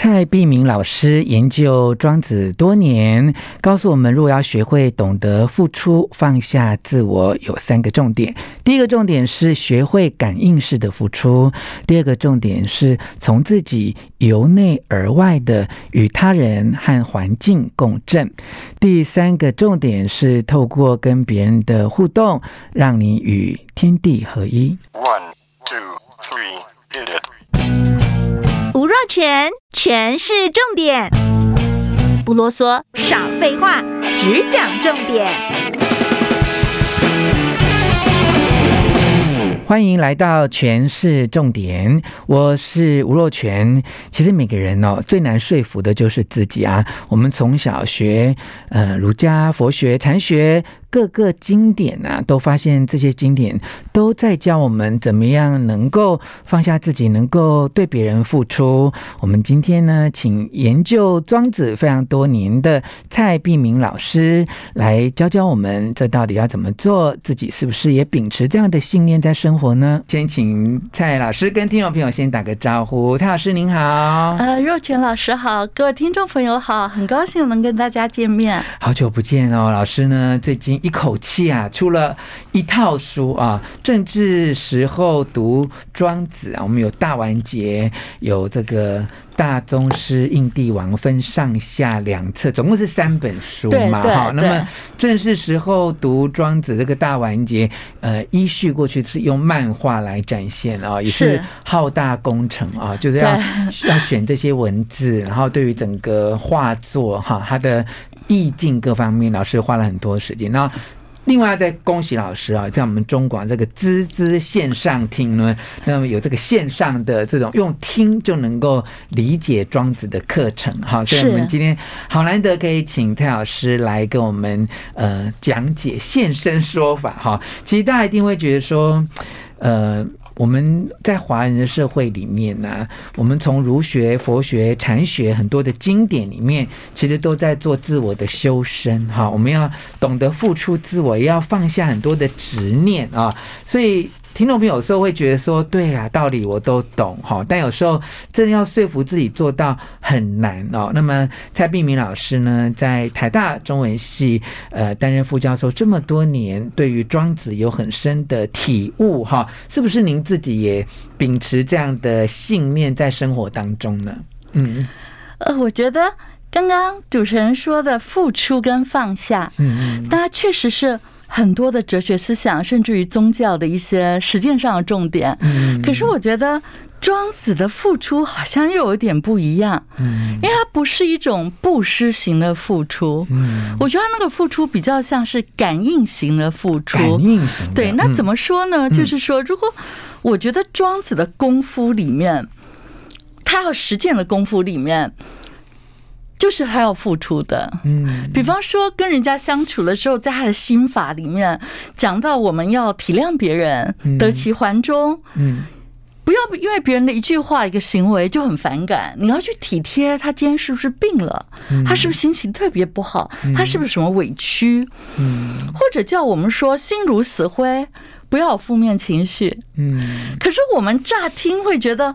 蔡碧明老师研究庄子多年，告诉我们，如果要学会懂得付出、放下自我，有三个重点。第一个重点是学会感应式的付出；第二个重点是从自己由内而外的与他人和环境共振；第三个重点是透过跟别人的互动，让你与天地合一。全全是，重点，不啰嗦，少废话，只讲重点。欢迎来到权式重点，我是吴若全。其实每个人哦，最难说服的就是自己啊。我们从小学呃儒家、佛学、禅学。各个经典啊，都发现这些经典都在教我们怎么样能够放下自己，能够对别人付出。我们今天呢，请研究庄子非常多年的蔡碧明老师来教教我们，这到底要怎么做？自己是不是也秉持这样的信念在生活呢？先请蔡老师跟听众朋友先打个招呼。蔡老师您好，呃，若泉老师好，各位听众朋友好，很高兴能跟大家见面。好久不见哦，老师呢，最近。一口气啊，出了一套书啊！政治时候读庄子啊，我们有大完结，有这个大宗师、印帝王分上下两册，总共是三本书嘛。哈，那么正是时候读庄子这个大完结，呃，依序过去是用漫画来展现啊，也是浩大工程啊，就是要要选这些文字，然后对于整个画作哈，它的。意境各方面，老师花了很多时间。那另外再恭喜老师啊，在我们中广这个滋滋线上听呢，那么有这个线上的这种用听就能够理解庄子的课程哈。所以我们今天好难得可以请蔡老师来跟我们呃讲解现身说法哈。其实大家一定会觉得说呃。我们在华人的社会里面呢、我们从儒学、佛学、禅学很多的经典里面，其实都在做自我的修身哈。我们要懂得付出自我，也要放下很多的执念啊，所以。听众朋友有时候会觉得说，对呀，道理我都懂哈，但有时候真的要说服自己做到很难哦。那么蔡碧明老师呢，在台大中文系呃担任副教授这么多年，对于庄子有很深的体悟哈，是不是您自己也秉持这样的信念在生活当中呢？嗯，呃，我觉得刚刚主持人说的付出跟放下，嗯嗯，大家确实是。很多的哲学思想，甚至于宗教的一些实践上的重点。嗯，可是我觉得庄子的付出好像又有点不一样。嗯，因为它不是一种布施型的付出。嗯，我觉得他那个付出比较像是感应型的付出。感应型。对，那怎么说呢？就是说，如果我觉得庄子的功夫里面，他要实践的功夫里面。就是还要付出的，嗯，比方说跟人家相处的时候，在他的心法里面讲到，我们要体谅别人，得其环中，嗯，不要因为别人的一句话、一个行为就很反感，你要去体贴他今天是不是病了，他是不是心情特别不好，他是不是什么委屈，嗯，或者叫我们说心如死灰，不要有负面情绪，嗯，可是我们乍听会觉得。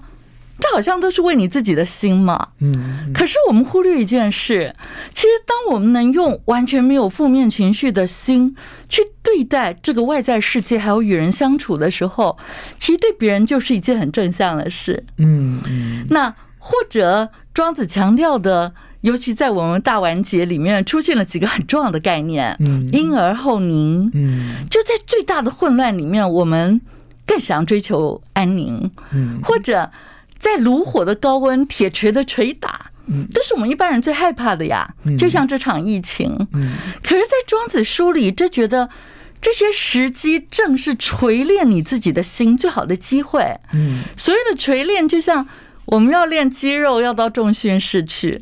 这好像都是为你自己的心嘛，嗯。可是我们忽略一件事，其实当我们能用完全没有负面情绪的心去对待这个外在世界，还有与人相处的时候，其实对别人就是一件很正向的事。嗯嗯。那或者庄子强调的，尤其在我们大完结里面出现了几个很重要的概念，嗯，因而后宁，嗯，就在最大的混乱里面，我们更想追求安宁，嗯，或者。在炉火的高温，铁锤的捶打，这是我们一般人最害怕的呀。就像这场疫情，可是，在庄子书里，这觉得这些时机正是锤炼你自己的心最好的机会。所谓的锤炼，就像我们要练肌肉，要到重训室去。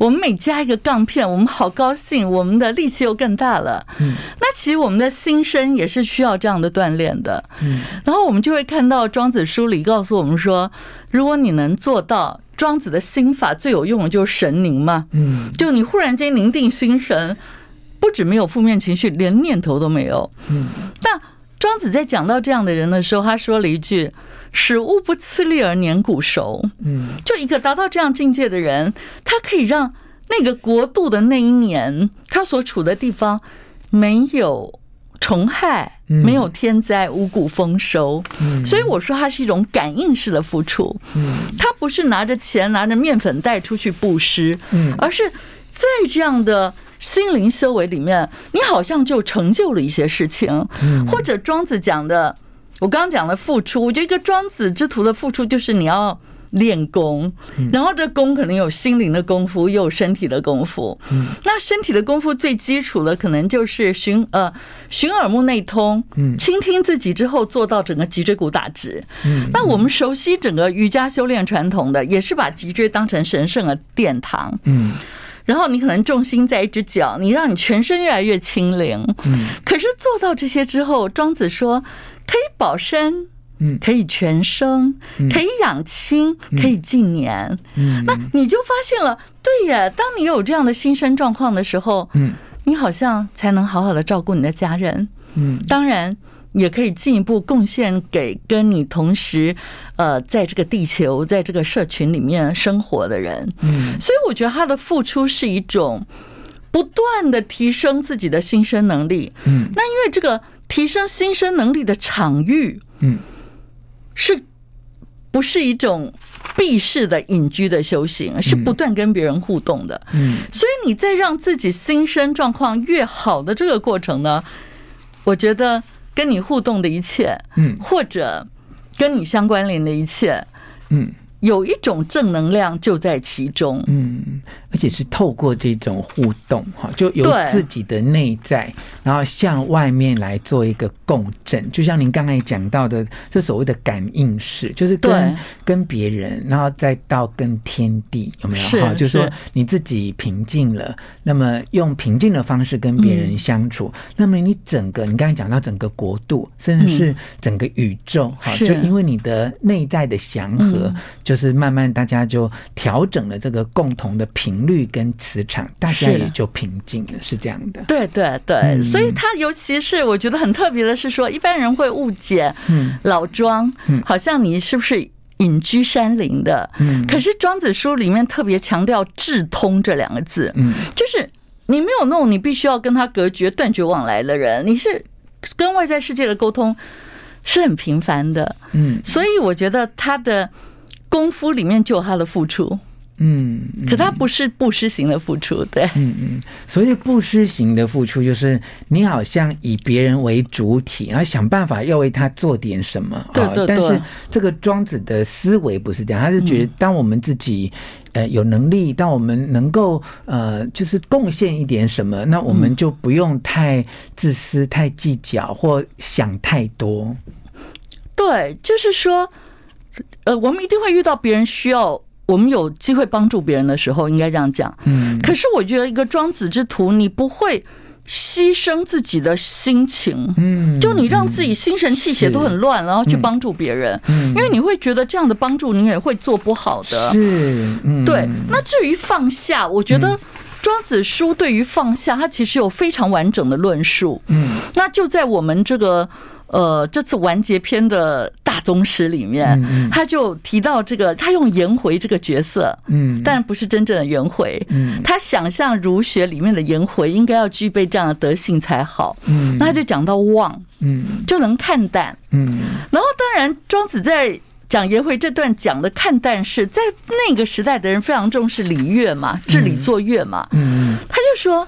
我们每加一个杠片，我们好高兴，我们的力气又更大了。嗯，那其实我们的心身也是需要这样的锻炼的。嗯，然后我们就会看到庄子书里告诉我们说，如果你能做到庄子的心法，最有用的就是神宁嘛。嗯，就你忽然间宁定心神，不止没有负面情绪，连念头都没有。嗯，但庄子在讲到这样的人的时候，他说了一句：“使物不刺利而年古熟。”嗯，就一个达到这样境界的人，他可以让那个国度的那一年，他所处的地方没有虫害，没有天灾，五谷丰收。嗯，所以我说他是一种感应式的付出。嗯，他不是拿着钱、拿着面粉袋出去布施，嗯，而是在这样的。心灵修为里面，你好像就成就了一些事情，或者庄子讲的，我刚刚讲的付出，我觉得一个庄子之徒的付出就是你要练功，然后这功可能有心灵的功夫，又有身体的功夫。那身体的功夫最基础的可能就是寻呃循耳目内通，倾听自己之后做到整个脊椎骨打直。那我们熟悉整个瑜伽修炼传统的，也是把脊椎当成神圣的殿堂。然后你可能重心在一只脚，你让你全身越来越轻灵。嗯，可是做到这些之后，庄子说可以保身，嗯，可以全生，可以养亲，可以近年。嗯，那你就发现了，对呀，当你有这样的心身状况的时候，嗯，你好像才能好好的照顾你的家人。嗯，当然。也可以进一步贡献给跟你同时，呃，在这个地球，在这个社群里面生活的人。嗯，所以我觉得他的付出是一种不断的提升自己的新生能力。嗯，那因为这个提升新生能力的场域，嗯，是不是一种闭式的隐居的修行？是不断跟别人互动的。嗯，所以你在让自己心生状况越好的这个过程呢，我觉得。跟你互动的一切，嗯，或者跟你相关联的一切，嗯。有一种正能量就在其中，嗯，而且是透过这种互动，哈，就由自己的内在，然后向外面来做一个共振。就像您刚才讲到的，这所谓的感应式，就是跟跟别人，然后再到跟天地，有没有？哈，就是说你自己平静了，那么用平静的方式跟别人相处，那么你整个，你刚才讲到整个国度，甚至是整个宇宙，哈，就因为你的内在的祥和。就是慢慢大家就调整了这个共同的频率跟磁场，大家也就平静了，是这样的。对对对，所以他尤其是我觉得很特别的是说，一般人会误解，嗯，老庄，嗯，好像你是不是隐居山林的？嗯，可是庄子书里面特别强调“智通”这两个字，嗯，就是你没有那种你必须要跟他隔绝、断绝往来的人，你是跟外在世界的沟通是很频繁的，嗯，所以我觉得他的。功夫里面就有他的付出，嗯，可他不是布施型的付出，对，嗯嗯，所以布施型的付出就是你好像以别人为主体，然后想办法要为他做点什么，对对对。但是这个庄子的思维不是这样，他是觉得当我们自己呃有能力，当我们能够呃就是贡献一点什么，那我们就不用太自私、太计较或想太多。对，就是说。呃，我们一定会遇到别人需要我们有机会帮助别人的时候，应该这样讲。嗯，可是我觉得一个庄子之徒，你不会牺牲自己的心情，嗯，就你让自己心神气血都很乱，然后去帮助别人，嗯，因为你会觉得这样的帮助你也会做不好的，是，嗯，对。那至于放下，我觉得庄子书对于放下，它其实有非常完整的论述，嗯，那就在我们这个。呃，这次完结篇的大宗师里面，他就提到这个，他用颜回这个角色，嗯，但不是真正的颜回，嗯，他想象儒学里面的颜回应该要具备这样的德性才好，嗯，那他就讲到忘，嗯，就能看淡，嗯，然后当然庄子在讲颜回这段讲的看淡是在那个时代的人非常重视礼乐嘛，治理作乐嘛，嗯，他就说。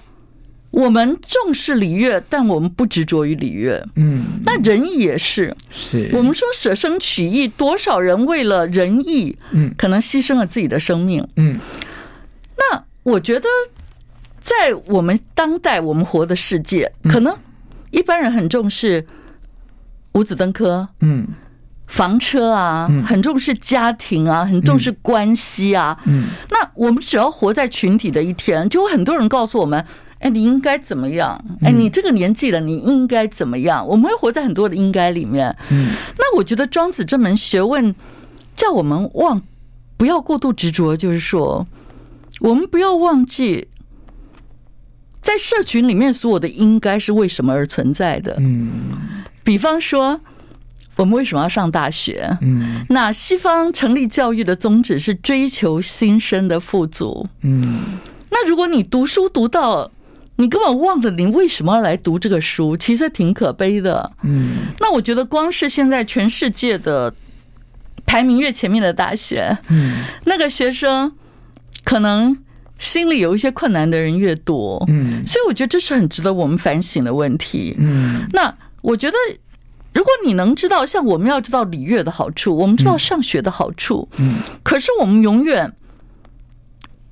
我们重视礼乐，但我们不执着于礼乐。嗯，那仁义也是。是我们说舍生取义，多少人为了仁义，嗯，可能牺牲了自己的生命。嗯，那我觉得，在我们当代我们活的世界，可能一般人很重视五子登科，嗯，房车啊，很重视家庭啊，很重视关系啊。嗯，那我们只要活在群体的一天，就有很多人告诉我们。哎，你应该怎么样？哎，你这个年纪了，你应该怎么样？我们会活在很多的应该里面。嗯，那我觉得庄子这门学问叫我们忘，不要过度执着，就是说，我们不要忘记，在社群里面所有的应该是为什么而存在的。嗯，比方说，我们为什么要上大学？嗯，那西方成立教育的宗旨是追求新生的富足。嗯，那如果你读书读到你根本忘了你为什么要来读这个书，其实挺可悲的。嗯，那我觉得光是现在全世界的排名越前面的大学，嗯，那个学生可能心里有一些困难的人越多。嗯，所以我觉得这是很值得我们反省的问题。嗯，那我觉得。如果你能知道，像我们要知道礼乐的好处，我们知道上学的好处，嗯，可是我们永远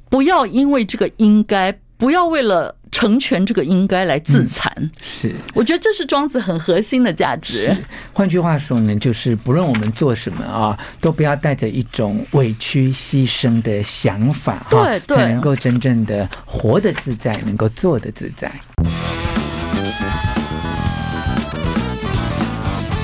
不要因为这个应该，不要为了成全这个应该来自残。是，我觉得这是庄子很核心的价值。换句话说呢，就是不论我们做什么啊，都不要带着一种委屈牺牲的想法，对，对，才能够真正的活得自在，能够做得自在。